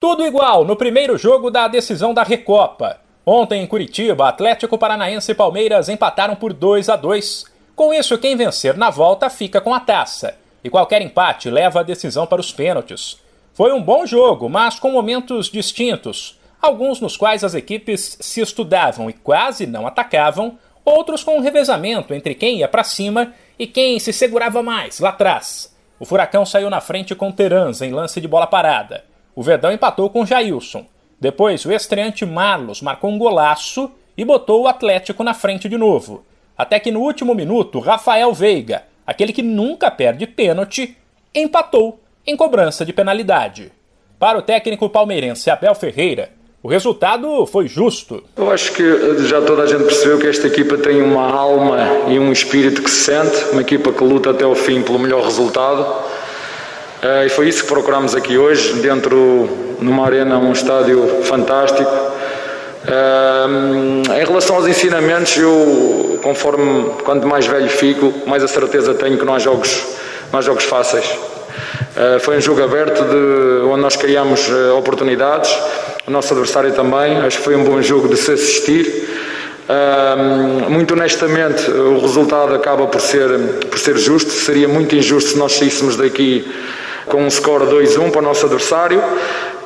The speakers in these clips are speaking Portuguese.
Tudo igual no primeiro jogo da decisão da Recopa. Ontem em Curitiba, Atlético Paranaense e Palmeiras empataram por 2 a 2. Com isso, quem vencer na volta fica com a taça. E qualquer empate leva a decisão para os pênaltis. Foi um bom jogo, mas com momentos distintos. Alguns nos quais as equipes se estudavam e quase não atacavam, outros com um revezamento entre quem ia para cima e quem se segurava mais lá atrás. O Furacão saiu na frente com Teranza em lance de bola parada. O Verdão empatou com Jailson. Depois, o estreante Marlos marcou um golaço e botou o Atlético na frente de novo. Até que no último minuto, Rafael Veiga, aquele que nunca perde pênalti, empatou em cobrança de penalidade. Para o técnico palmeirense Abel Ferreira, o resultado foi justo. Eu acho que já toda a gente percebeu que esta equipa tem uma alma e um espírito que se sente, uma equipa que luta até o fim pelo melhor resultado. Uh, e foi isso que procuramos aqui hoje, dentro numa arena, um estádio fantástico. Uh, em relação aos ensinamentos, eu, conforme quanto mais velho fico, mais a certeza tenho que não há jogos, não há jogos fáceis. Uh, foi um jogo aberto de, onde nós criamos oportunidades, o nosso adversário também. Acho que foi um bom jogo de se assistir. muito honestamente, o resultado acaba por ser, por ser justo. Seria muito injusto se nós saíssemos daqui com um score 2-1 para o nosso adversário,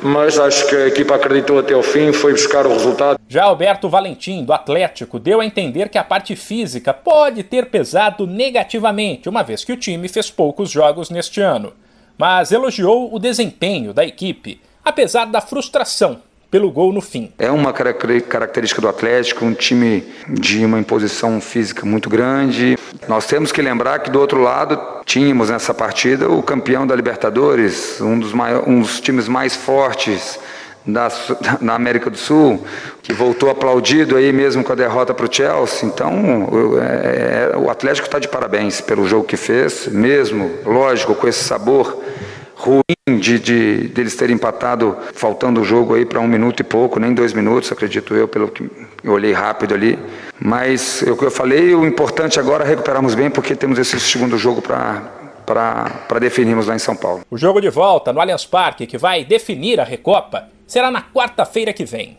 mas acho que a equipa acreditou até o fim, foi buscar o resultado. Já Alberto Valentim, do Atlético, deu a entender que a parte física pode ter pesado negativamente, uma vez que o time fez poucos jogos neste ano. Mas elogiou o desempenho da equipe, apesar da frustração pelo gol no fim. É uma característica do Atlético, um time de uma imposição física muito grande. Nós temos que lembrar que do outro lado tínhamos nessa partida o campeão da Libertadores, um dos, maiores, um dos times mais fortes da, na América do Sul, que voltou aplaudido aí mesmo com a derrota para o Chelsea. Então, é, é, o Atlético está de parabéns pelo jogo que fez, mesmo, lógico, com esse sabor ruim de, de deles terem empatado faltando o jogo aí para um minuto e pouco, nem dois minutos, acredito eu, pelo que eu olhei rápido ali. Mas é o que eu falei, o importante agora é recuperarmos bem, porque temos esse segundo jogo para para definirmos lá em São Paulo. O jogo de volta no Allianz Parque, que vai definir a Recopa, será na quarta-feira que vem.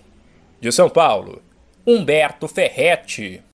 De São Paulo, Humberto Ferretti.